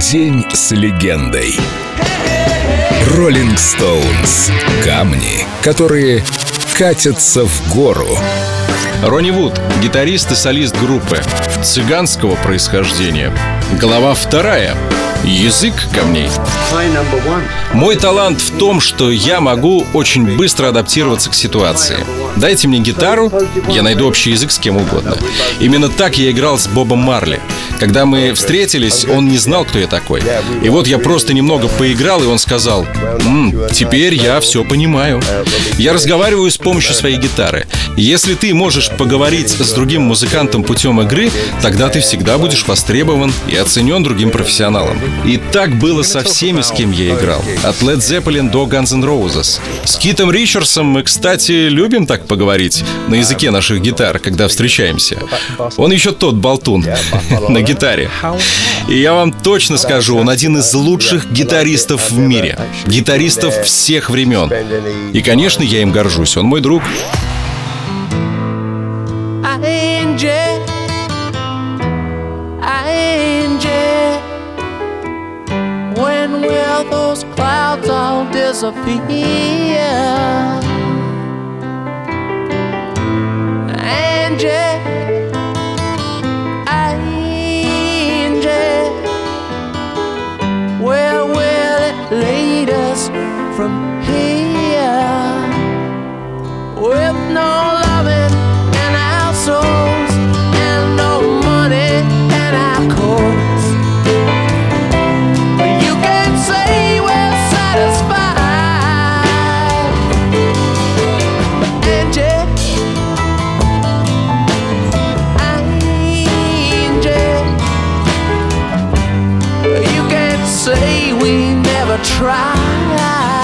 День с легендой. Роллинг Стоунс. Камни, которые катятся в гору. Ронни Вуд, гитарист и солист группы цыганского происхождения. Глава вторая. Язык камней. Мой талант в том, что я могу очень быстро адаптироваться к ситуации. Дайте мне гитару, я найду общий язык с кем угодно. Именно так я играл с Бобом Марли. Когда мы встретились, он не знал, кто я такой. И вот я просто немного поиграл, и он сказал, «М, «Теперь я все понимаю». Я разговариваю с помощью своей гитары. Если ты можешь поговорить с другим музыкантом путем игры, тогда ты всегда будешь востребован и оценен другим профессионалом. И так было со всеми, с кем я играл. От Led Zeppelin до Guns N' Roses. С Китом Ричардсом мы, кстати, любим так поговорить на языке наших гитар, когда встречаемся. Он еще тот болтун на гитаре. И я вам точно скажу, он один из лучших гитаристов в мире. Гитаристов всех времен. И, конечно, я им горжусь. Он мой друг. Angel, those clouds all disappear? Angel, angel, where will it lead us from here? Say we never tried.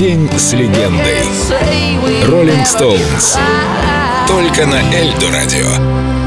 День с легендой. Роллинг Стоунс. Только на Эльдо радио.